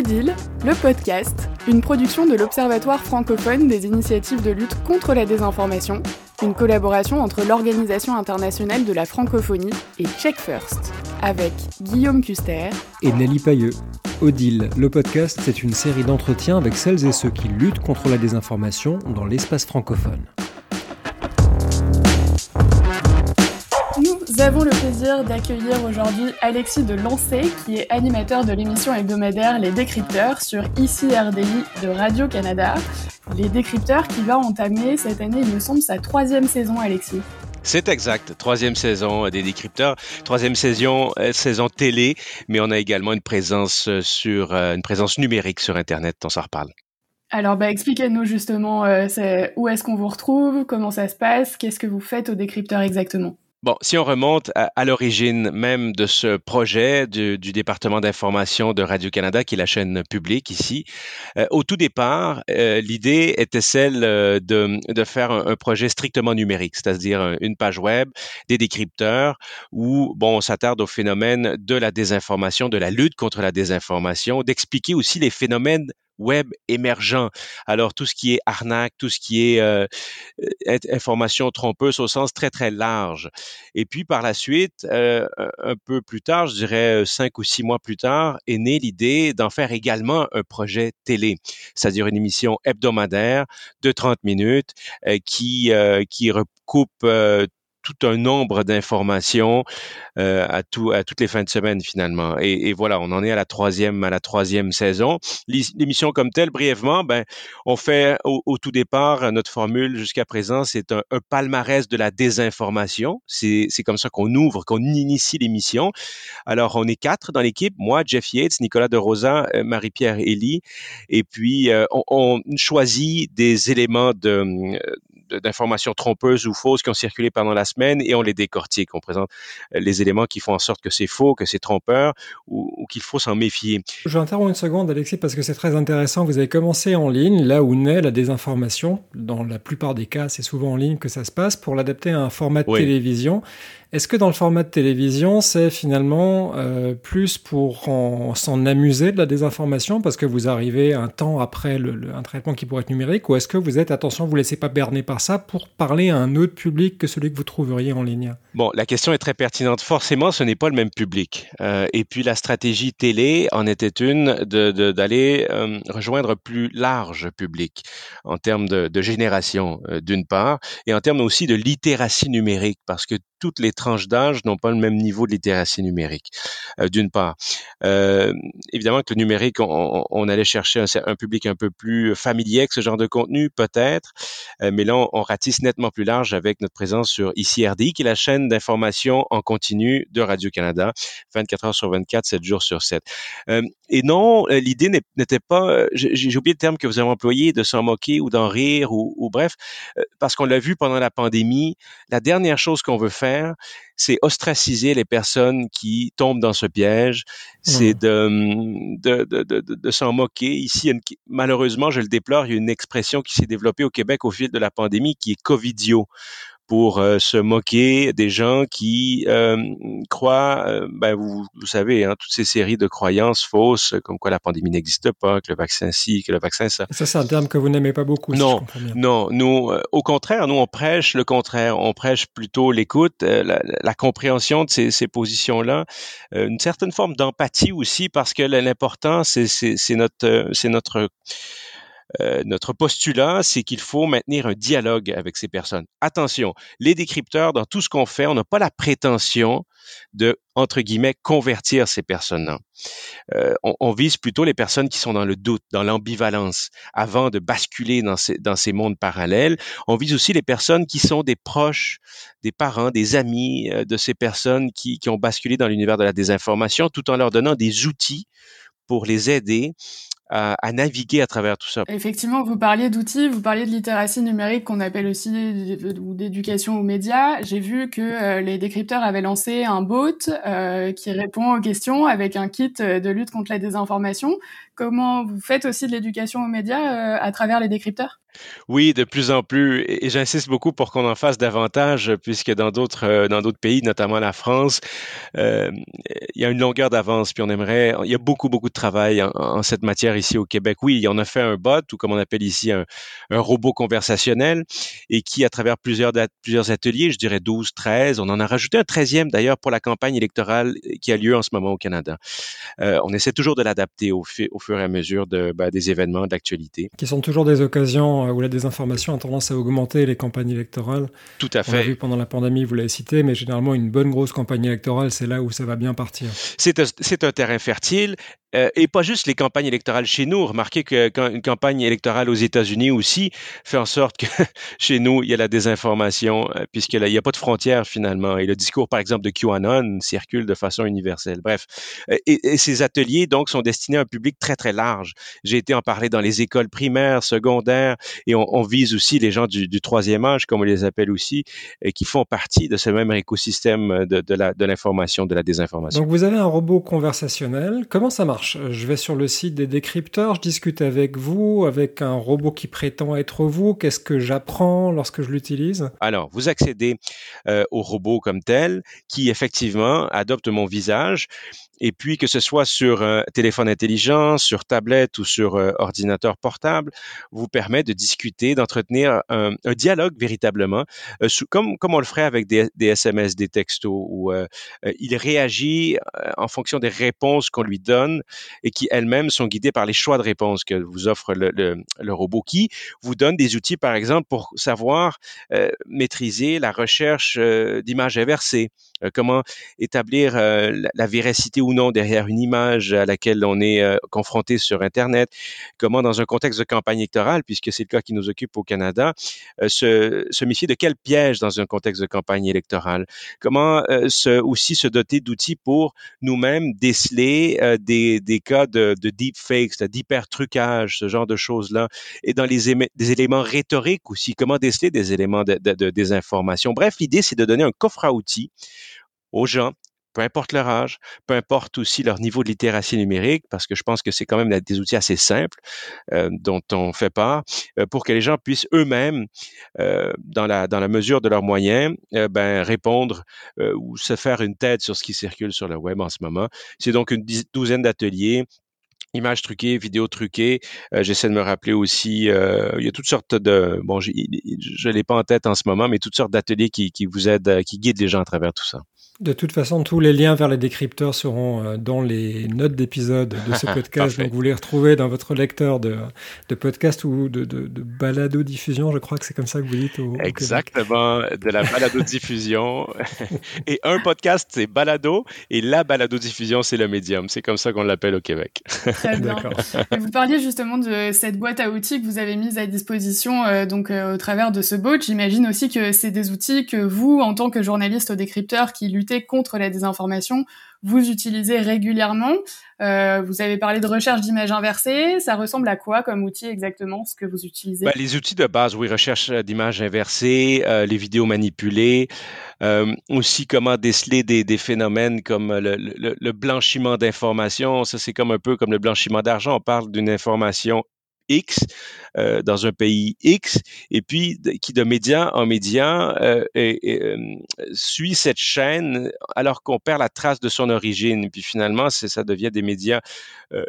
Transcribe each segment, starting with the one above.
Odile, le podcast, une production de l'Observatoire francophone des initiatives de lutte contre la désinformation, une collaboration entre l'Organisation internationale de la francophonie et Check First, avec Guillaume Custer et Nelly Pailleux. Odile, le podcast, c'est une série d'entretiens avec celles et ceux qui luttent contre la désinformation dans l'espace francophone. Nous avons le plaisir d'accueillir aujourd'hui Alexis de Lancé, qui est animateur de l'émission hebdomadaire Les Décrypteurs sur ICI RDI de Radio-Canada. Les Décrypteurs qui va entamer cette année, il me semble, sa troisième saison, Alexis. C'est exact. Troisième saison des décrypteurs. Troisième saison, euh, saison télé, mais on a également une présence euh, sur euh, une présence numérique sur Internet. On s'en reparle. Alors, bah, expliquez-nous justement où est-ce qu'on vous retrouve, comment ça se passe, qu'est-ce que vous faites aux décrypteurs exactement? Bon, si on remonte à, l'origine même de ce projet du, département d'information de Radio-Canada, qui est la chaîne publique ici, euh, au tout départ, euh, l'idée était celle euh, de, de, faire un, projet strictement numérique, c'est-à-dire une page web, des décrypteurs, où bon, on s'attarde au phénomène de la désinformation, de la lutte contre la désinformation, d'expliquer aussi les phénomènes web émergent. Alors tout ce qui est arnaque, tout ce qui est euh, information trompeuse au sens très très large. Et puis par la suite, euh, un peu plus tard, je dirais cinq ou six mois plus tard, est née l'idée d'en faire également un projet télé, c'est-à-dire une émission hebdomadaire de 30 minutes euh, qui qui recoupe tout un nombre d'informations euh, à, tout, à toutes les fins de semaine finalement. Et, et, voilà, on en est à la troisième, à la troisième saison. L'émission comme telle, brièvement, ben, on fait au, au tout départ notre formule jusqu'à présent, c'est un, un, palmarès de la désinformation. C'est comme ça qu'on ouvre, qu'on initie l'émission. Alors, on est quatre dans l'équipe, moi, Jeff Yates, Nicolas de Rosa, euh, Marie-Pierre Elie, et puis euh, on, on, choisit des éléments de d'informations trompeuses ou fausses qui ont circulé pendant la semaine et on les décortique. On présente euh, les éléments qui font en sorte que c'est faux, que c'est trompeur ou, qu'il faut s'en méfier. Je interromps une seconde, Alexis, parce que c'est très intéressant. Vous avez commencé en ligne, là où naît la désinformation. Dans la plupart des cas, c'est souvent en ligne que ça se passe pour l'adapter à un format de télévision. Est-ce que dans le format de télévision, c'est finalement euh, plus pour s'en amuser de la désinformation parce que vous arrivez un temps après le, un traitement qui pourrait être numérique ou est-ce que vous êtes, attention, vous ne laissez pas berner par ça pour parler à un autre public que celui que vous trouveriez en ligne Bon, la question est très pertinente. Forcément, ce n'est pas le même public. Euh, et puis la stratégie télé en était une d'aller euh, rejoindre plus large public en termes de, de génération d'une part et en termes aussi de littératie numérique parce que toutes les tranches d'âge n'ont pas le même niveau de littératie numérique, euh, d'une part. Euh, évidemment que le numérique, on, allait chercher un, public un peu plus familier avec ce genre de contenu, peut-être, euh, mais là, on, ratisse nettement plus large avec notre présence sur ICRD, qui est la chaîne d'information en continu de Radio-Canada, 24 heures sur 24, 7 jours sur 7. Euh, et non, l'idée n'était pas, j'ai oublié le terme que vous avez employé, de s'en moquer ou d'en rire, ou, ou bref, parce qu'on l'a vu pendant la pandémie, la dernière chose qu'on veut faire, c'est ostraciser les personnes qui tombent dans ce piège, c'est mmh. de, de, de, de, s'en moquer. Ici, malheureusement, je le déplore, il y a une expression qui s'est développée au Québec au fil de la pandémie qui est covidio pour euh, se moquer des gens qui euh, croient, euh, ben vous, vous savez, hein, toutes ces séries de croyances fausses, comme quoi la pandémie n'existe pas, que le vaccin ci, que le vaccin ça. Ça, c'est un terme que vous n'aimez pas beaucoup. Non, non, nous, au contraire, nous on prêche le contraire, on prêche plutôt l'écoute, la, la, compréhension de ces, ces positions-là, une certaine forme d'empathie aussi, parce que l'important, c'est notre, c'est notre euh, notre postulat, c'est qu'il faut maintenir un dialogue avec ces personnes. Attention, les décrypteurs, dans tout ce qu'on fait, on n'a pas la prétention de, entre guillemets, convertir ces personnes-là. Euh, on, on, vise plutôt les personnes qui sont dans le doute, dans l'ambivalence, avant de basculer dans ces, dans ces mondes parallèles. On vise aussi les personnes qui sont des proches, des parents, des amis euh, de ces personnes qui, qui ont basculé dans l'univers de la désinformation, tout en leur donnant des outils pour les aider à, naviguer à travers tout ça. Effectivement, vous parliez d'outils, vous parliez de littératie numérique qu'on appelle aussi ou d'éducation aux médias. J'ai vu que euh, les décrypteurs avaient lancé un bot euh, qui répond aux questions avec un kit de lutte contre la désinformation. Comment vous faites aussi de l'éducation aux médias euh, à travers les décrypteurs? Oui, de plus en plus, et j'insiste beaucoup pour qu'on en fasse davantage, puisque dans d'autres euh, dans d'autres pays, notamment la France, euh, il y a une longueur d'avance, puis on aimerait, il y a beaucoup beaucoup de travail en, cette matière ici au Québec. Oui, on a fait un bot ou comme on appelle ici un, robot conversationnel, et qui à travers plusieurs plusieurs ateliers, je dirais 12, 13, on en a rajouté un 13e d'ailleurs pour la campagne électorale qui a lieu en ce moment au Canada. On essaie toujours de l'adapter au, au, et à mesure de, ben, des événements d'actualité. Qui sont toujours des occasions où la désinformation a tendance à augmenter les campagnes électorales. Tout à fait. On l'a vu pendant la pandémie, vous l'avez cité, mais généralement, une bonne grosse campagne électorale, c'est là où ça va bien partir. C'est un, un terrain fertile euh, et pas juste les campagnes électorales chez nous. Remarquez qu'une campagne électorale aux États-Unis aussi fait en sorte que chez nous, il y a la désinformation, euh, puisqu'il n'y a pas de frontières finalement. Et le discours, par exemple, de QAnon circule de façon universelle. Bref, euh, et, ces ateliers, donc, sont destinés à un public très, très large. J'ai été en parler dans les écoles primaires, secondaires, et on, vise aussi les gens du, troisième âge, comme on les appelle aussi, et qui font partie de ce même écosystème de, de l'information, de, de la désinformation. Donc, vous avez un robot conversationnel. Comment ça marche? Je vais sur le site des décrypteurs, je discute avec vous, avec un robot qui prétend être vous. Qu'est-ce que j'apprends lorsque je l'utilise? Alors, vous accédez euh, au robot comme tel, qui effectivement adopte mon visage et puis, que ce soit sur un téléphone intelligent, sur tablette ou sur euh, ordinateur portable, vous permet de discuter, d'entretenir un, dialogue véritablement, euh, comme, comme on le ferait avec des, SMS, des textos, où euh, il réagit en fonction des réponses qu'on lui donne et qui elles-mêmes sont guidées par les choix de réponses que vous offre le, robot, qui vous donne des outils, par exemple, pour savoir maîtriser la recherche d'images inversées, comment établir la, la véracité ou non derrière une image à laquelle on est euh, confronté sur Internet, comment dans un contexte de campagne électorale, puisque c'est le cas qui nous occupe au Canada, euh, se, se, méfier de quel piège dans un contexte de campagne électorale, comment euh, se, aussi se doter d'outils pour nous-mêmes déceler des, des, cas de, de deepfakes, d'hyper-trucage, ce genre de choses-là, et dans les des éléments rhétoriques aussi, comment déceler des éléments de, de, de désinformation. Bref, l'idée, c'est de donner un coffre à outils aux gens peu importe leur âge, peu importe aussi leur niveau de littératie numérique, parce que je pense que c'est quand même des outils assez simples euh, dont on fait part, euh, pour que les gens puissent eux-mêmes, euh, dans, la, dans la mesure de leurs moyens, ben, répondre ou se faire une tête sur ce qui circule sur le web en ce moment. C'est donc une douzaine d'ateliers images truquées, vidéos truquées. J'essaie de me rappeler aussi, il y a toutes sortes de, bon, je ne l'ai pas en tête en ce moment, mais toutes sortes d'ateliers qui, qui vous aident, qui guident les gens à travers tout ça. De toute façon, tous les liens vers les décrypteurs seront euh, dans les notes d'épisode de ce podcast. donc, vous les retrouvez dans votre lecteur de, de podcast ou de, de, de balado-diffusion. Je crois que c'est comme ça que vous dites. Au, Exactement, de la balado-diffusion. et un podcast, c'est balado. Et la balado-diffusion, c'est le médium. C'est comme ça qu'on l'appelle au Québec. Très bien. vous parliez justement de cette boîte à outils que vous avez mise à disposition euh, donc euh, au travers de ce bot. J'imagine aussi que c'est des outils que vous, en tant que journaliste au décrypteur qui lutte contre la désinformation, vous utilisez régulièrement. Euh, vous avez parlé de recherche d'images inversées. Ça ressemble à quoi comme outil exactement, ce que vous utilisez? Ben, Les outils de base, oui, recherche d'images inversées, euh, les vidéos manipulées, euh, aussi comment déceler des, phénomènes comme le, le blanchiment d'informations. Ça, c'est comme un peu comme le blanchiment d'argent. On parle d'une information X euh, dans un pays X, et puis qui de média en média euh, euh, suit cette chaîne alors qu'on perd la trace de son origine. Puis finalement, ça devient des médias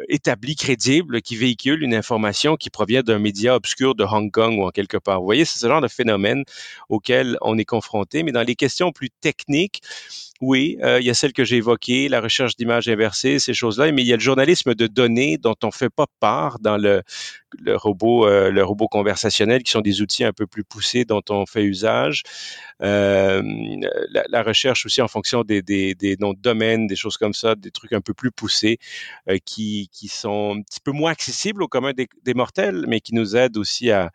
établis, crédibles, qui véhiculent une information qui provient d'un média obscur de Hong Kong ou en quelque part. Vous voyez, c'est ce genre de phénomène auquel on est confronté. Mais dans les questions plus techniques, oui, il y a celle que j'ai évoquée, la recherche d'images inversées, ces choses-là, mais il y a le journalisme de données dont on fait pas part dans le, le robot, euh, le robot conversationnel, qui sont des outils un peu plus poussés dont on fait usage. Euh, la, recherche aussi en fonction des, noms de domaine, des choses comme ça, des trucs un peu plus poussés qui, qui sont un petit peu moins accessibles au commun des, mortels, mais qui nous aident aussi à,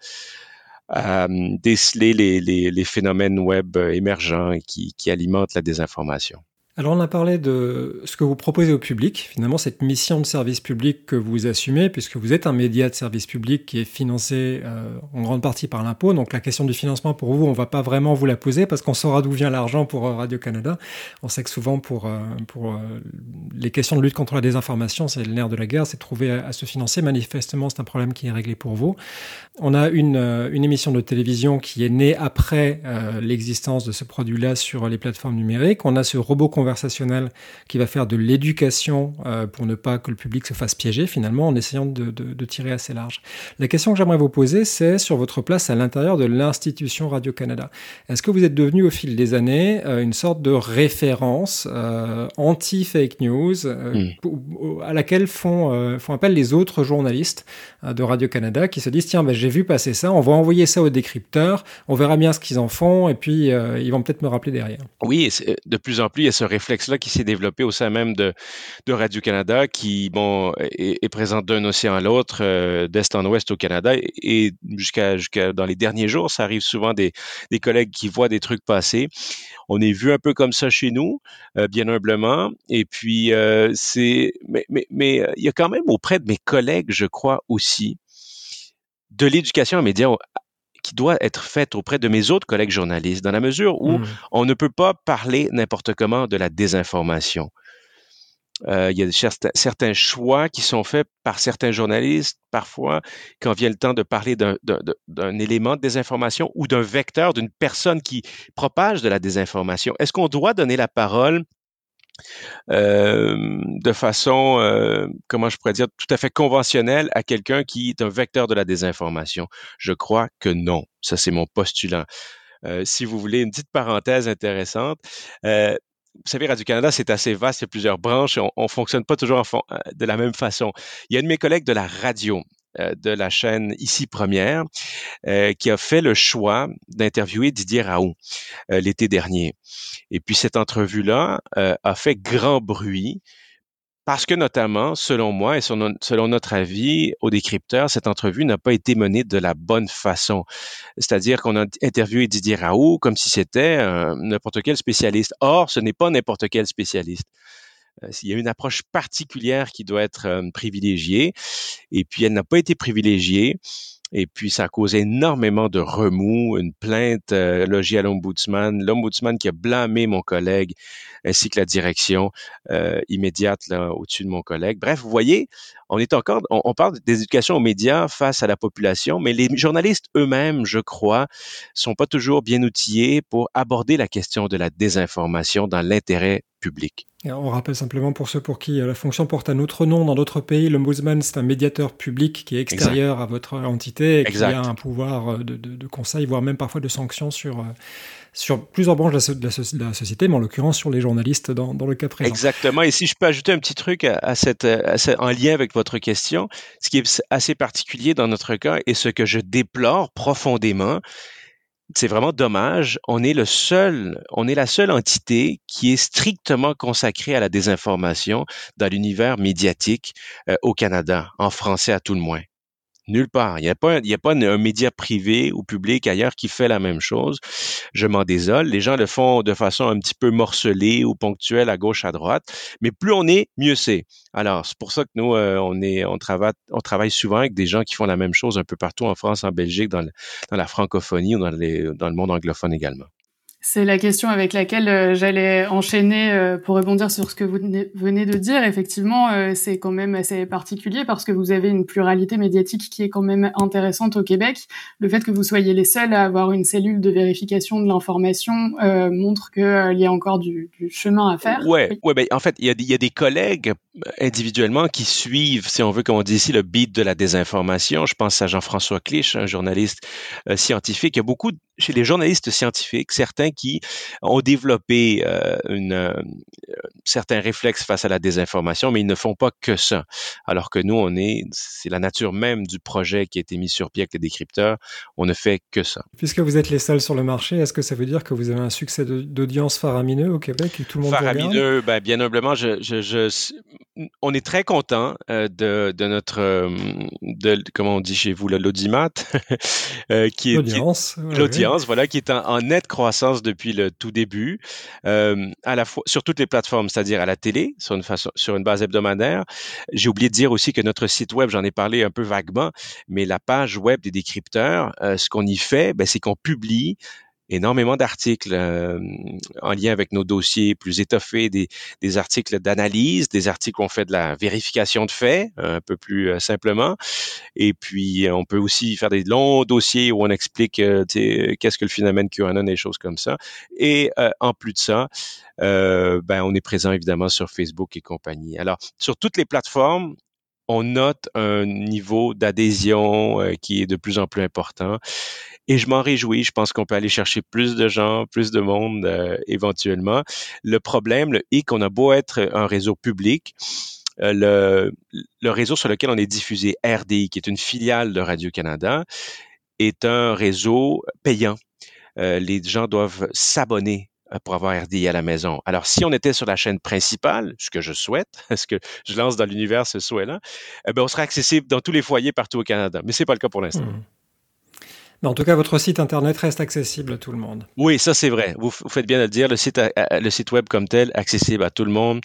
euh, déceler les, phénomènes web euh, émergents et qui alimentent la désinformation. Alors on a parlé de ce que vous proposez au public, finalement cette mission de service public que vous assumez, puisque vous êtes un média de service public qui est financé euh, en grande partie par l'impôt. Donc la question du financement pour vous, on va pas vraiment vous la poser parce qu'on saura d'où vient l'argent pour euh, Radio-Canada. On sait que souvent pour, euh, les questions de lutte contre la désinformation, c'est le nerf de la guerre, c'est trouver à, se financer. Manifestement, c'est un problème qui est réglé pour vous. On a une, une émission de télévision qui est née après l'existence de ce produit-là sur les plateformes numériques. On a ce robot conversationnel qui va faire de l'éducation euh, pour ne pas que le public se fasse piéger finalement en essayant de, tirer assez large. La question que j'aimerais vous poser, c'est sur votre place à l'intérieur de l'institution Radio-Canada. Est-ce que vous êtes devenu au fil des années euh, une sorte de référence euh, anti-fake news hmm. à laquelle font, font appel les autres journalistes de Radio-Canada qui se disent tiens, ben, j'ai vu passer ça, on va envoyer ça aux décrypteurs, on verra bien ce qu'ils en font et puis ils vont peut-être me rappeler derrière. Oui, de plus en plus, il y a ce réflexe-là qui s'est développé au sein même de, Radio-Canada, qui bon, est, présent d'un océan à l'autre, euh, d'est en ouest au Canada. Et, jusqu'à jusqu'à dans les derniers jours, ça arrive souvent des, des collègues qui voient des trucs passer. On est vu un peu comme ça chez nous, euh, bien humblement. Et puis, euh, c'est. Mais, mais, mais il y a quand même auprès de mes collègues, je crois aussi, de l'éducation aux médias qui doit être faite auprès de mes autres collègues journalistes, dans la mesure où mmh. on ne peut pas parler n'importe comment de la désinformation. Euh, il y a certains choix qui sont faits par certains journalistes, parfois, quand vient le temps de parler d'un élément de désinformation ou d'un vecteur, d'une personne qui propage de la désinformation. Est-ce qu'on doit donner la parole de façon, euh, comment je pourrais dire, tout à fait conventionnelle à quelqu'un qui est un vecteur de la désinformation? Je crois que non. Ça, c'est mon postulat. Euh, si vous voulez une petite parenthèse intéressante, vous savez, Radio-Canada, c'est assez vaste, il y a plusieurs branches, on ne fonctionne pas toujours de la même façon. Il y a un de mes collègues de la radio, de la chaîne Ici Première, qui a fait le choix d'interviewer Didier Raoult l'été dernier. Et puis cette entrevue-là euh, a fait grand bruit parce que notamment, selon moi et selon notre avis, au décrypteur, cette entrevue n'a pas été menée de la bonne façon. C'est-à-dire qu'on a interviewé Didier Raoult comme si c'était n'importe quel spécialiste. Or, ce n'est pas n'importe quel spécialiste. Euh, il y a une approche particulière qui doit être euh, privilégiée, et puis elle n'a pas été privilégiée. Et puis, ça a causé énormément de remous, une plainte euh, logée à l'ombudsman, l'ombudsman qui a blâmé mon collègue ainsi que la direction euh, immédiate là au-dessus de mon collègue. Bref, vous voyez, on est encore, on, parle d'éducation aux médias face à la population, mais les journalistes eux-mêmes, je crois, sont pas toujours bien outillés pour aborder la question de la désinformation dans l'intérêt public. On rappelle simplement pour ceux pour qui euh, la fonction porte un autre nom dans d'autres pays, l'ombudsman c'est un médiateur public qui est extérieur à votre entité et qui a un pouvoir euh, de, conseil, voire même parfois de sanction sur, euh, sur plusieurs branches de la, société, mais en l'occurrence sur les journalistes dans, le cas présent. Exactement. Et si je peux ajouter un petit truc à, cette, en lien avec votre question, ce qui est assez particulier dans notre cas et ce que je déplore profondément, c'est vraiment dommage. On est le seul, on est la seule entité qui est strictement consacrée à la désinformation dans l'univers médiatique euh, au Canada, en français à tout le moins. Nulle part. Il n'y a pas, il a pas un média privé ou public ailleurs qui fait la même chose. Je m'en désole. Les gens le font de façon un petit peu morcelée ou ponctuelle à gauche, à droite. Mais plus on est, mieux c'est. Alors, c'est pour ça que nous, euh, on est, on travaille, on travaille souvent avec des gens qui font la même chose un peu partout en France, en Belgique, dans, la francophonie ou dans le monde anglophone également. C'est la question avec laquelle euh, j'allais enchaîner euh, pour rebondir sur ce que vous venez de dire. Effectivement, euh, c'est quand même assez particulier parce que vous avez une pluralité médiatique qui est quand même intéressante au Québec. Le fait que vous soyez les seuls à avoir une cellule de vérification de l'information montre qu'il y a encore du, chemin à faire. Ouais, ouais, ben, en fait, il y a des collègues individuellement qui suivent, si on veut, comme on dit ici, le beat de la désinformation. Je pense à Jean-François Clich, un journaliste scientifique. Il y a beaucoup chez les journalistes scientifiques, certains qui ont développé euh, une, euh, certains réflexes face à la désinformation, mais ils ne font pas que ça. Alors que nous, on est, c'est la nature même du projet qui a été mis sur pied avec les décrypteurs. On ne fait que ça. Puisque vous êtes les seuls sur le marché, est-ce que ça veut dire que vous avez un succès d'audience faramineux au Québec et tout le monde Faramineux, ben, bien humblement, je, je, je, on est très content euh, de, de, notre, euh, de, comment on dit chez vous, l'audimat, euh, qui est l'audience, l'audience, voilà, qui est en, nette croissance depuis le tout début, à la fois sur toutes les plateformes, c'est-à-dire à la télé, sur une façon, sur une base hebdomadaire. J'ai oublié de dire aussi que notre site web, j'en ai parlé un peu vaguement, mais la page web des décrypteurs, ce qu'on y fait, ben, c'est qu'on publie énormément d'articles euh, en lien avec nos dossiers plus étoffés, des, des articles d'analyse, des articles où on fait de la vérification de faits, un peu plus euh, simplement. Et puis, on peut aussi faire des longs dossiers où on explique euh, qu'est-ce que le phénomène QAnon et des choses comme ça. Et en plus de ça, ben, on est présent évidemment sur Facebook et compagnie. Alors, sur toutes les plateformes, on note un niveau d'adhésion qui est de plus en plus important. Et je m'en réjouis. Je pense qu'on peut aller chercher plus de gens, plus de monde euh, éventuellement. Le problème, le hic, on a beau être un réseau public, euh, le, réseau sur lequel on est diffusé, RDI, qui est une filiale de Radio-Canada, est un réseau payant. Euh, les gens doivent s'abonner pour avoir RDI à la maison. Alors, si on était sur la chaîne principale, ce que je souhaite, ce que je lance dans l'univers ce souhait-là, eh ben, on serait accessible dans tous les foyers partout au Canada. Mais c'est pas le cas pour l'instant. Mmh. Mais en tout cas, votre site internet reste accessible à tout le monde. Oui, ça c'est vrai. Vous, faites bien de le dire. Le site, euh, euh, le site web comme tel, accessible à tout le monde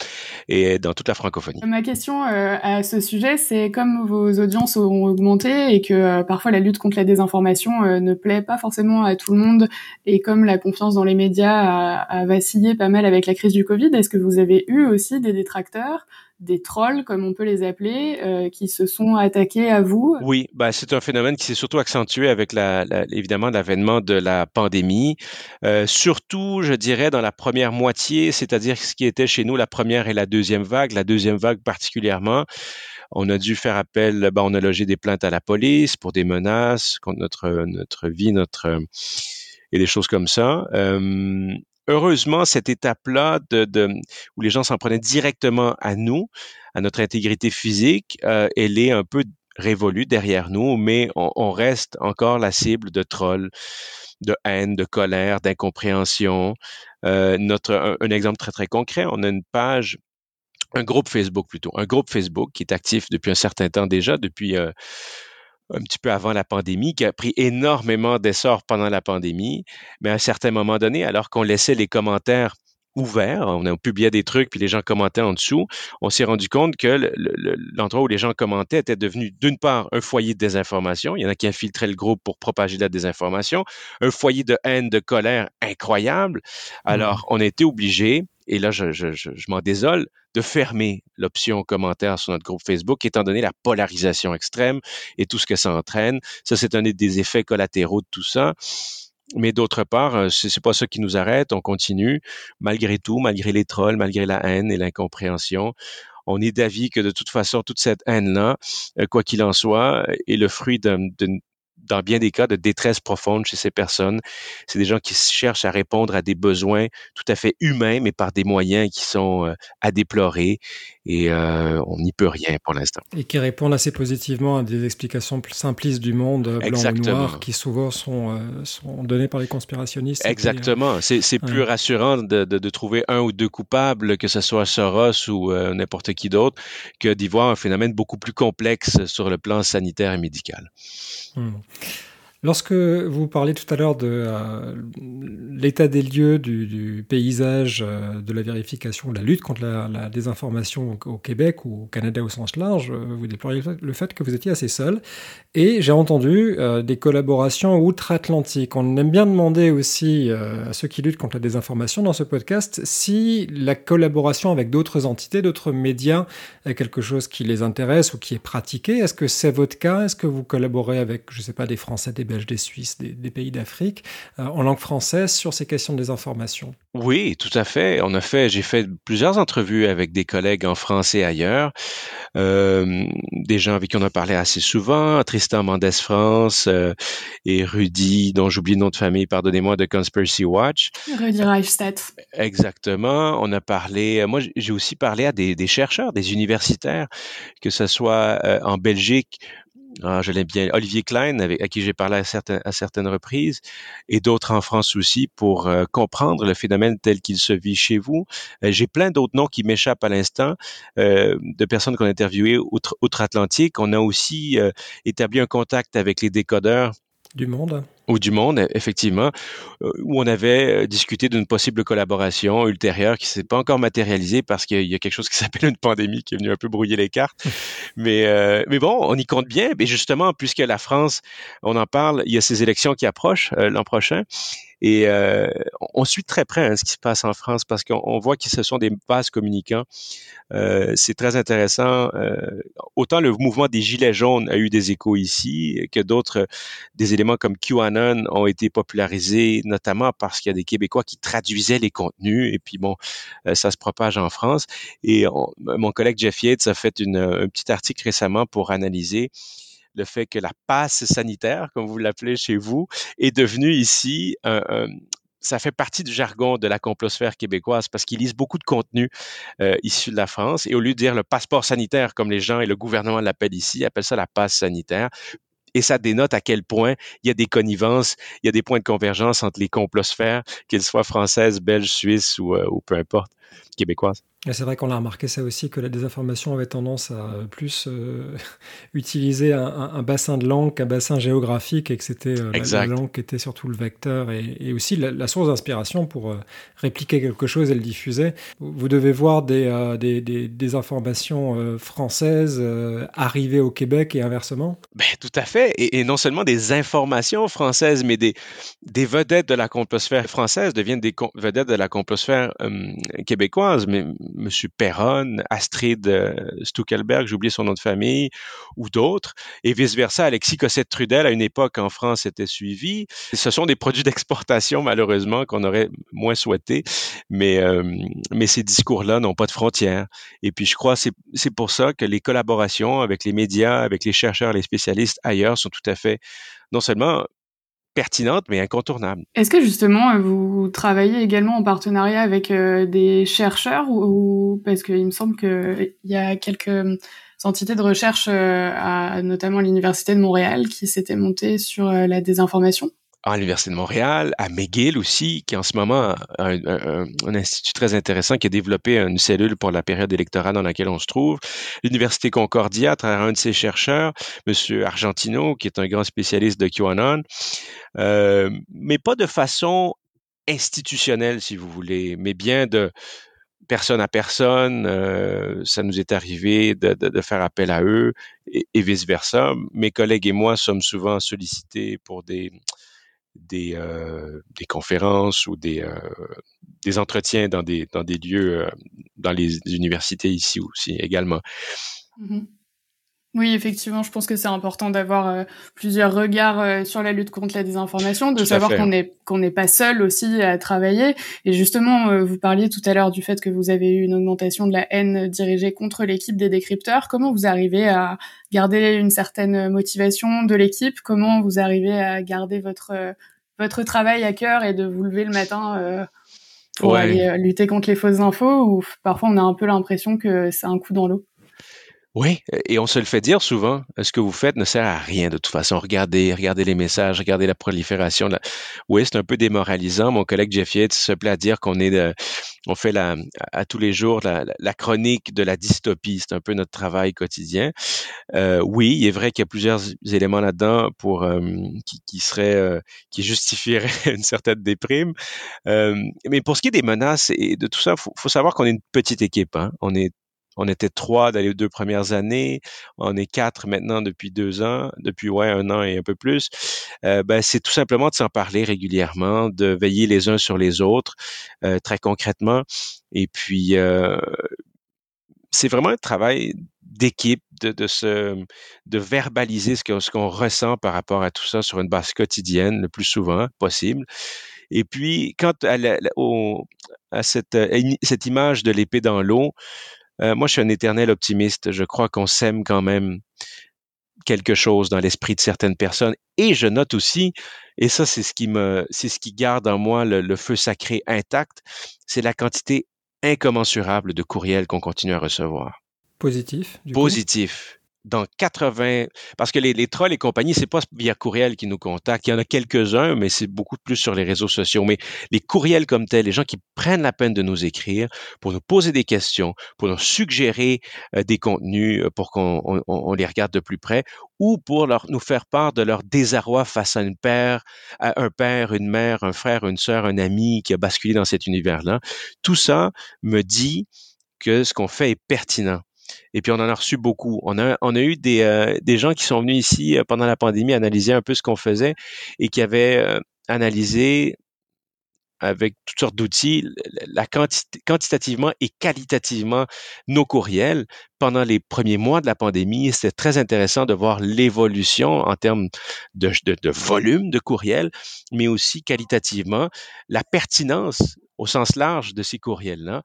et dans toute la francophonie. Ma question euh, à ce sujet, c'est comme vos audiences ont augmenté et que parfois la lutte contre la désinformation ne plaît pas forcément à tout le monde et comme la confiance dans les médias a, a vacillé pas mal avec la crise du Covid, est-ce que vous avez eu aussi des détracteurs des trolls, comme on peut les appeler, euh, qui se sont attaqués à vous Oui, bah, c'est un phénomène qui s'est surtout accentué avec évidemment l'avènement de la pandémie. Euh, surtout, je dirais, dans la première moitié, c'est-à-dire ce qui était chez nous la première et la deuxième vague, la deuxième vague particulièrement. On a dû faire appel, bah, on a logé des plaintes à la police pour des menaces contre notre, notre vie, notre et des choses comme ça. Euh, heureusement, cette étape-là de, où les gens s'en prenaient directement à nous, à notre intégrité physique, euh, elle est un peu révolue derrière nous, mais on, reste encore la cible de trolls, de haine, de colère, d'incompréhension. Euh, notre un, exemple très très concret, on a une page un groupe Facebook plutôt, un groupe Facebook qui est actif depuis un certain temps déjà, depuis euh, un petit peu avant la pandémie, qui a pris énormément d'essor pendant la pandémie, mais à un certain moment donné, alors qu'on laissait les commentaires ouverts, on a publié des trucs, puis les gens commentaient en dessous, on s'est rendu compte que l'endroit où les gens commentaient était devenu d'une part un foyer de désinformation, il y en a qui infiltraient le groupe pour propager la désinformation, un foyer de haine, de colère incroyable. Alors, mmh. on a été obligé et là, je, je, je, m'en désole, de fermer l'option commentaire sur notre groupe Facebook, étant donné la polarisation extrême et tout ce que ça entraîne. Ça, c'est un des effets collatéraux de tout ça. Mais d'autre part, euh, c'est pas ça qui nous arrête. On continue, malgré tout, malgré les trolls, malgré la haine et l'incompréhension. On est d'avis que de toute façon, toute cette haine-là, euh, quoi qu'il en soit, est le fruit d'une dans bien des cas de détresse profonde chez ces personnes. C'est des gens qui cherchent à répondre à des besoins tout à fait humains, mais par des moyens qui sont euh, à déplorer et euh, on n'y peut rien pour l'instant. Et qui répondent assez positivement à des explications plus simplistes du monde, euh, blanc ou noir, qui souvent sont, sont données par les conspirationnistes. Exactement. C'est plus rassurant de, de, de, trouver un ou deux coupables, que ce soit Soros ou n'importe qui d'autre, que d'y voir un phénomène beaucoup plus complexe sur le plan sanitaire et médical. Hmm. Lorsque vous parlez tout à l'heure de euh, l'état des lieux du, paysage euh, de la vérification, de la lutte contre la, désinformation au, Québec ou au Canada au sens large, euh, vous déploriez le fait que vous étiez assez seul. Et j'ai entendu des collaborations outre-Atlantique. On aime bien demander aussi à ceux qui luttent contre la désinformation dans ce podcast si la collaboration avec d'autres entités, d'autres médias est quelque chose qui les intéresse ou qui est pratiqué. Est-ce que c'est votre cas? Est-ce que vous collaborez avec, je ne sais pas, des Français, des des Suisses, des, pays d'Afrique, euh, en langue française sur ces questions de désinformation. Oui, tout à fait. A fait, j'ai fait plusieurs entrevues avec des collègues en France et ailleurs, euh, des gens avec qui on a parlé assez souvent, Tristan Mendes France euh, et Rudy, dont j'oublie le nom de famille, pardonnez-moi, de Conspiracy Watch. Rudy Reichstadt. Exactement. On a parlé, moi j'ai aussi parlé à des, chercheurs, des universitaires, que ce soit en Belgique ah, je l'aime bien, Olivier Klein, avec, à qui j'ai parlé à, à certaines reprises, et d'autres en France aussi, pour euh, comprendre le phénomène tel qu'il se vit chez vous. Euh, j'ai plein d'autres noms qui m'échappent à l'instant, euh, de personnes qu'on a interviewées outre-Atlantique. On a aussi établi un contact avec les décodeurs du monde ou du monde, e, effectivement, euh, où on avait euh, discuté d'une possible collaboration ultérieure qui s'est pas encore matérialisée parce qu'il y a quelque chose qui s'appelle une pandémie qui est venue un peu brouiller les cartes. mais, euh, mais bon, on y compte bien. Et justement, puisque la France, on en parle, il y a ces élections qui approchent l'an prochain. Et euh, on suit très près hein, ce qui se passe en France parce qu'on voit que ce sont des bases communicants. Euh, c'est très intéressant. Euh, autant le mouvement des Gilets jaunes a eu des échos ici que d'autres, des éléments comme QAnon ont été popularisés, notamment parce qu'il y a des Québécois qui traduisaient les contenus. Et puis bon, ça se propage en France. Et mon collègue Jeff Yates a fait un petit article récemment pour analyser le fait que la passe sanitaire, comme vous l'appelez chez vous, est devenue ici ça fait partie du jargon de la complosphère québécoise parce qu'ils lisent beaucoup de contenu euh, issu de la France et au lieu de dire le passeport sanitaire comme les gens et le gouvernement l'appellent ici, ils appellent ça la passe sanitaire. Et ça dénote à quel point il y a des connivences, il y a des points de convergence entre les complosphères, qu'elles soient françaises, belges, suisses ou, euh, ou peu importe, québécoises. C'est vrai qu'on a remarqué ça aussi, que la désinformation avait tendance à plus euh, utiliser un, bassin de langue qu'un bassin géographique et que c'était euh, la, langue qui était surtout le vecteur et, aussi la, source d'inspiration pour euh, répliquer quelque chose et le diffuser. Vous devez voir des, des, des, informations françaises arriver au Québec et inversement ben, Tout à fait. Et, et, non seulement des informations françaises, mais des, des vedettes de la composphère française deviennent des vedettes de la composphère québécoise. Mais M. Perron, Astrid euh, Stuckelberg, j'ai oublié son nom de famille, ou d'autres, et vice-versa. Alexis Cossette-Trudel, à une époque en France, était suivi. Ce sont des produits d'exportation, malheureusement, qu'on aurait moins souhaité, mais, euh, mais ces discours-là n'ont pas de frontières. Et puis, je crois que c'est pour ça que les collaborations avec les médias, avec les chercheurs, les spécialistes ailleurs sont tout à fait non seulement pertinente, mais incontournable. Est-ce que justement, vous travaillez également en partenariat avec euh, des chercheurs ou, parce qu'il me semble qu'il y a quelques euh, entités de recherche, euh, à, notamment l'Université de Montréal, qui s'étaient montées sur la désinformation? À l'Université de Montréal, à McGill aussi, qui en ce moment a un, institut très intéressant qui a développé une cellule pour la période électorale dans laquelle on se trouve. L'Université Concordia, à travers un de ses chercheurs, M. Argentino, qui est un grand spécialiste de QAnon, euh, mais pas de façon institutionnelle, si vous voulez, mais bien de personne à personne. Euh, ça nous est arrivé de, faire appel à eux et, et vice-versa. Mes collègues et moi sommes souvent sollicités pour des des, euh, des conférences ou des, euh, des entretiens dans des, dans des lieux, euh, dans les universités ici aussi également. Mmh oui, effectivement, je pense que c'est important d'avoir euh, plusieurs regards euh, sur la lutte contre la désinformation, de savoir qu'on n'est qu'on n'est pas seul aussi à travailler. Et justement, euh, vous parliez tout à l'heure du fait que vous avez eu une augmentation de la haine dirigée contre l'équipe des décrypteurs. Comment vous arrivez à garder une certaine motivation de l'équipe? Comment vous arrivez à garder votre votre travail à cœur et de vous lever le matin pour aller lutter contre les fausses infos? Ou parfois on a un peu l'impression que c'est un coup dans l'eau? Oui, et on se le fait dire souvent. Ce que vous faites ne sert à rien de toute façon. Regardez, regardez les messages, regardez la prolifération. Oui, c'est un peu démoralisant. Mon collègue Jeff Yates se plaît à dire qu'on est, de... on fait la, à tous les jours la, chronique de la dystopie. C'est un peu notre travail quotidien. Euh, oui, il est vrai qu'il y a plusieurs éléments là-dedans pour euh, qui, qui seraient, euh, qui justifieraient une certaine déprime. Euh, mais pour ce qui est des menaces et de tout ça, faut, faut savoir qu'on est une petite équipe. Hein. On est on était trois dans les deux premières années. On est quatre maintenant depuis deux ans, depuis ouais un an et un peu plus. Euh, ben, c'est tout simplement de s'en parler régulièrement, de veiller les uns sur les autres, euh, très concrètement. Et puis euh, c'est vraiment un travail d'équipe, de, se, de verbaliser ce qu'on ressent par rapport à tout ça sur une base quotidienne, le plus souvent possible. Et puis, quand à, cette image de l'épée dans l'eau, euh, moi, je suis un éternel optimiste. Je crois qu'on sème quand même quelque chose dans l'esprit de certaines personnes. Et je note aussi, et ça, c'est ce qui me, c'est ce qui garde en moi le, feu sacré intact, c'est la quantité incommensurable de courriels qu'on continue à recevoir. Positif. Positif. Dans 80, parce que les, trolls et compagnie, c'est pas via courriel qui nous contactent. Il y en a quelques-uns, mais c'est beaucoup plus sur les réseaux sociaux. Mais les courriels comme tels, les gens qui prennent la peine de nous écrire pour nous poser des questions, pour nous suggérer euh, des contenus euh, pour qu'on on, les regarde de plus près, ou pour leur, nous faire part de leur désarroi face à une père, un père, une mère, un frère, une sœur, un ami qui a basculé dans cet univers-là. Tout ça me dit que ce qu'on fait est pertinent. Et puis on en a reçu beaucoup. On a, eu des, euh, des gens qui sont venus ici euh, pendant la pandémie analyser un peu ce qu'on faisait et qui avaient euh, analysé avec toutes sortes d'outils, la quantitativement et qualitativement nos courriels pendant les premiers mois de la pandémie. C'était très intéressant de voir l'évolution en termes de, volume de courriels, mais aussi qualitativement la pertinence au sens large de ces courriels-là.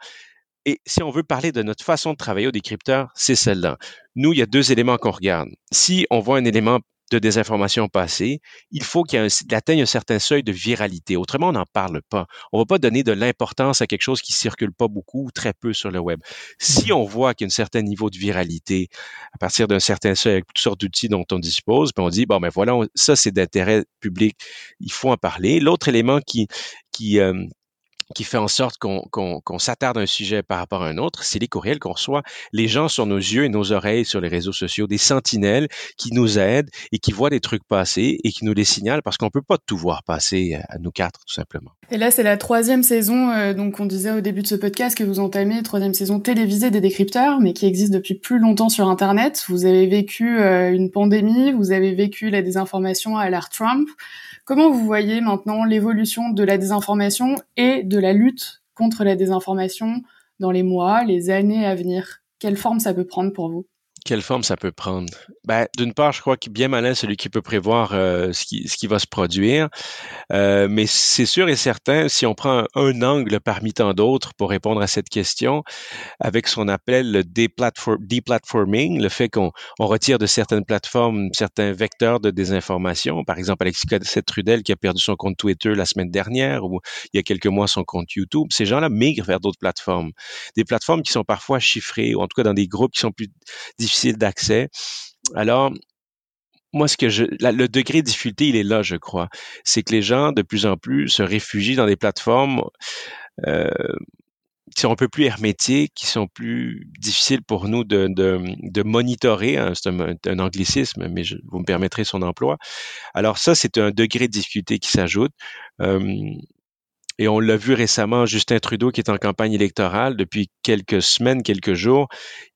Et si on veut parler de notre façon de travailler au décrypteur, c'est celle-là. Nous, il y a deux éléments qu'on regarde. Si on voit un élément de désinformation passée, il faut qu'il atteigne un certain seuil de viralité. Autrement, on n'en parle pas. On ne va pas donner de l'importance à quelque chose qui circule pas beaucoup ou très peu sur le web. Si on voit qu'il y a un certain niveau de viralité à partir d'un certain seuil avec toutes sortes d'outils dont on dispose, puis on dit bon ben voilà, ça c'est d'intérêt public, il faut en parler. L'autre élément qui qui euh, qui fait en sorte qu'on s'attarde à un sujet par rapport à un autre, c'est les courriels qu'on reçoit. Les gens sur nos yeux et nos oreilles sur les réseaux sociaux, des sentinelles qui nous aident et qui voient des trucs passer et qui nous les signalent parce qu'on peut pas tout voir passer euh, à nous quatre, tout simplement. Et là, c'est la troisième saison, euh, donc on disait au début de ce podcast que vous entamez, troisième saison télévisée des décrypteurs, mais qui existe depuis plus longtemps sur Internet. Vous avez vécu euh, une pandémie, vous avez vécu la désinformation à l'art Trump. Comment vous voyez maintenant l'évolution de la désinformation et de la lutte contre la désinformation dans les mois, les années à venir? Quelle forme ça peut prendre pour vous? Quelle forme ça peut prendre? Ben, d'une part, je crois que bien malin celui qui peut prévoir euh, ce, qui, ce qui va se produire. Euh, mais c'est sûr et certain, si on prend un, angle parmi tant d'autres pour répondre à cette question, avec ce qu'on appelle le deplatforming, le fait qu'on on retire de certaines plateformes certains vecteurs de désinformation, par exemple Alexis Cossette-Trudel qui a perdu son compte Twitter la semaine dernière ou il y a quelques mois son compte YouTube, ces gens-là migrent vers d'autres plateformes. Des plateformes qui sont parfois chiffrées ou en tout cas dans des groupes qui sont plus difficiles d'accès. Alors, moi, ce que je, le degré de difficulté, il est là, je crois. C'est que les gens, de plus en plus, se réfugient dans des plateformes euh, qui sont un peu plus hermétiques, qui sont plus difficiles pour nous de, de, monitorer. Hein. c'est un, anglicisme, mais vous me permettrez son emploi. Alors ça, c'est un degré de difficulté qui s'ajoute. Et on l'a vu récemment, Justin Trudeau, qui est en campagne électorale depuis quelques semaines, quelques jours,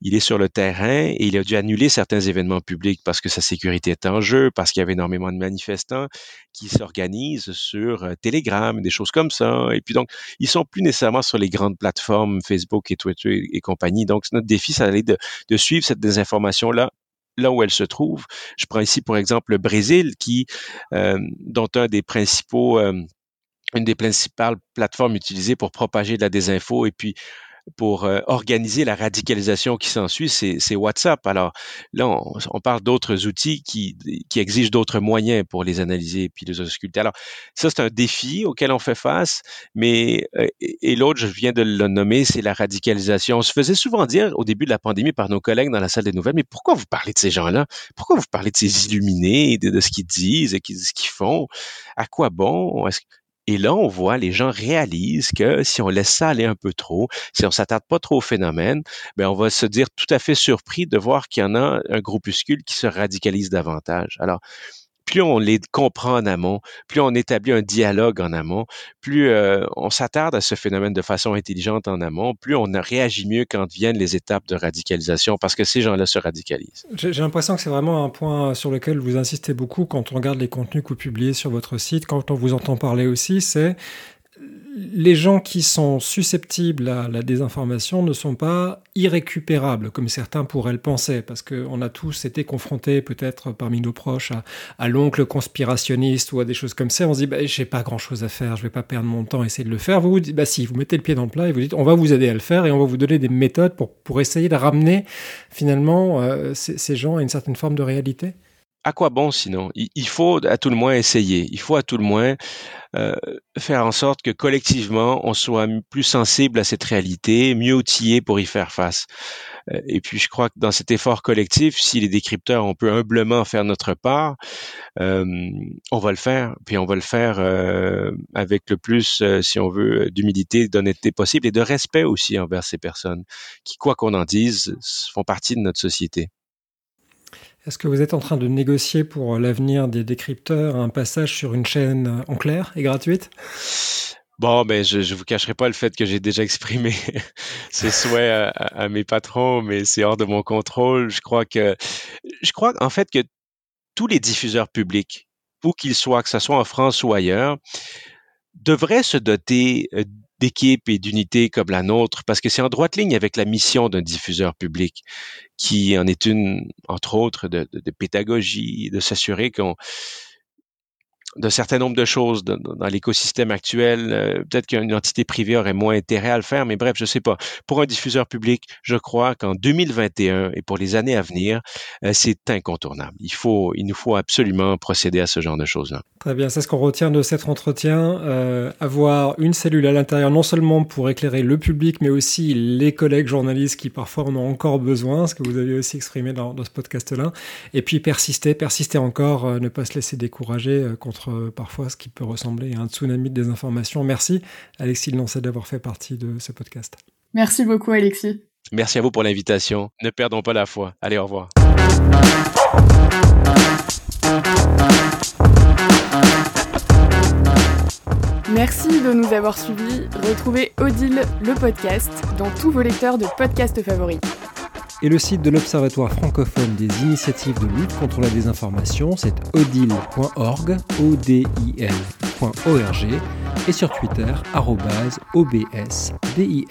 il est sur le terrain et il a dû annuler certains événements publics parce que sa sécurité est en jeu, parce qu'il y avait énormément de manifestants qui s'organisent sur euh, Telegram, des choses comme ça. Et puis donc, ils sont plus nécessairement sur les grandes plateformes Facebook et Twitter et, compagnie. Donc, notre défi, ça allait de, de suivre cette désinformation-là là où elle se trouve. Je prends ici, pour exemple, le Brésil, qui, euh, dont un des principaux euh, une des principales plateformes utilisées pour propager de la désinfo et puis pour euh, organiser la radicalisation qui s'ensuit, c'est WhatsApp. Alors là, on, parle d'autres outils qui, qui exigent d'autres moyens pour les analyser et puis les ausculter. Alors ça, c'est un défi auquel on fait face, mais euh, et, l'autre, je viens de le nommer, c'est la radicalisation. On se faisait souvent dire au début de la pandémie par nos collègues dans la salle des nouvelles, mais pourquoi vous parlez de ces gens-là? Pourquoi vous parlez de ces illuminés, de, ce qu'ils disent et de ce qu'ils font? À quoi bon? Est-ce et là, on voit, les gens réalisent que si on laisse ça aller un peu trop, si on s'attarde pas trop au phénomène, ben on va se dire tout à fait surpris de voir qu'il y en a un groupuscule qui se radicalise davantage. Alors, plus on les comprend en amont, plus on établit un dialogue en amont, plus euh, on s'attarde à ce phénomène de façon intelligente en amont, plus on réagit mieux quand viennent les étapes de radicalisation, parce que ces gens-là se radicalisent. J'ai l'impression que c'est vraiment un point sur lequel vous insistez beaucoup quand on regarde les contenus que vous publiez sur votre site, quand on vous entend parler aussi, c'est les gens qui sont susceptibles à la désinformation ne sont pas irrécupérables, comme certains pourraient le penser, parce qu'on a tous été confrontés, peut-être parmi nos proches, à, l'oncle conspirationniste ou à des choses comme ça. On se dit, bah, j'ai pas grand-chose à faire, je vais pas perdre mon temps essayer de le faire. Vous vous dites, bah si, vous mettez le pied dans le plat et vous dites, on va vous aider à le faire et on va vous donner des méthodes pour, pour essayer de ramener finalement euh, ces gens à une certaine forme de réalité? À quoi bon sinon? Il, faut à tout le moins essayer. Il faut à tout le moins euh, faire en sorte que collectivement, on soit plus sensible à cette réalité, mieux outillé pour y faire face. Euh, et puis, je crois que dans cet effort collectif, si les décrypteurs, on peut humblement faire notre part, euh, on va le faire. Puis on va le faire avec le plus, si on veut, d'humilité, d'honnêteté possible et de respect aussi envers ces personnes qui, quoi qu'on en dise, font partie de notre société. Est-ce que vous êtes en train de négocier pour l'avenir des décrypteurs un passage sur une chaîne en clair et gratuite? Bon, ben, je ne vous cacherai pas le fait que j'ai déjà exprimé ce souhait à, mes patrons, mais c'est hors de mon contrôle. Je crois que, je crois en fait que tous les diffuseurs publics, où qu'ils soient, que ce soit en France ou ailleurs, devraient se doter d'équipe et d'unité comme la nôtre, parce que c'est en droite ligne avec la mission d'un diffuseur public, qui en est une, entre autres, de, pédagogie, de s'assurer qu'on d'un certain nombre de choses dans, l'écosystème actuel. Euh, peut-être qu'une entité privée aurait moins intérêt à le faire, mais bref, je sais pas. Pour un diffuseur public, je crois qu'en 2021 et pour les années à venir, euh, c'est incontournable. Il faut, il nous faut absolument procéder à ce genre de choses-là. Très bien, c'est ce qu'on retient de cet entretien. Euh, avoir une cellule à l'intérieur, non seulement pour éclairer le public, mais aussi les collègues journalistes qui parfois en ont encore besoin, ce que vous avez aussi exprimé dans ce podcast-là. Et puis persister, persister encore, ne pas se laisser décourager contre euh, parfois ce qui peut ressembler à un tsunami de désinformation. Merci Alexis Lancet d'avoir fait partie de ce podcast. Merci beaucoup Alexis. Merci à vous pour l'invitation. Ne perdons pas la foi. Allez, au revoir. Merci de nous avoir suivis. Retrouvez Odile, le podcast, dans tous vos lecteurs de podcasts favoris et le site de l'Observatoire francophone des initiatives de lutte contre la désinformation, c'est odil.org, o d i l.org et sur Twitter obsdil.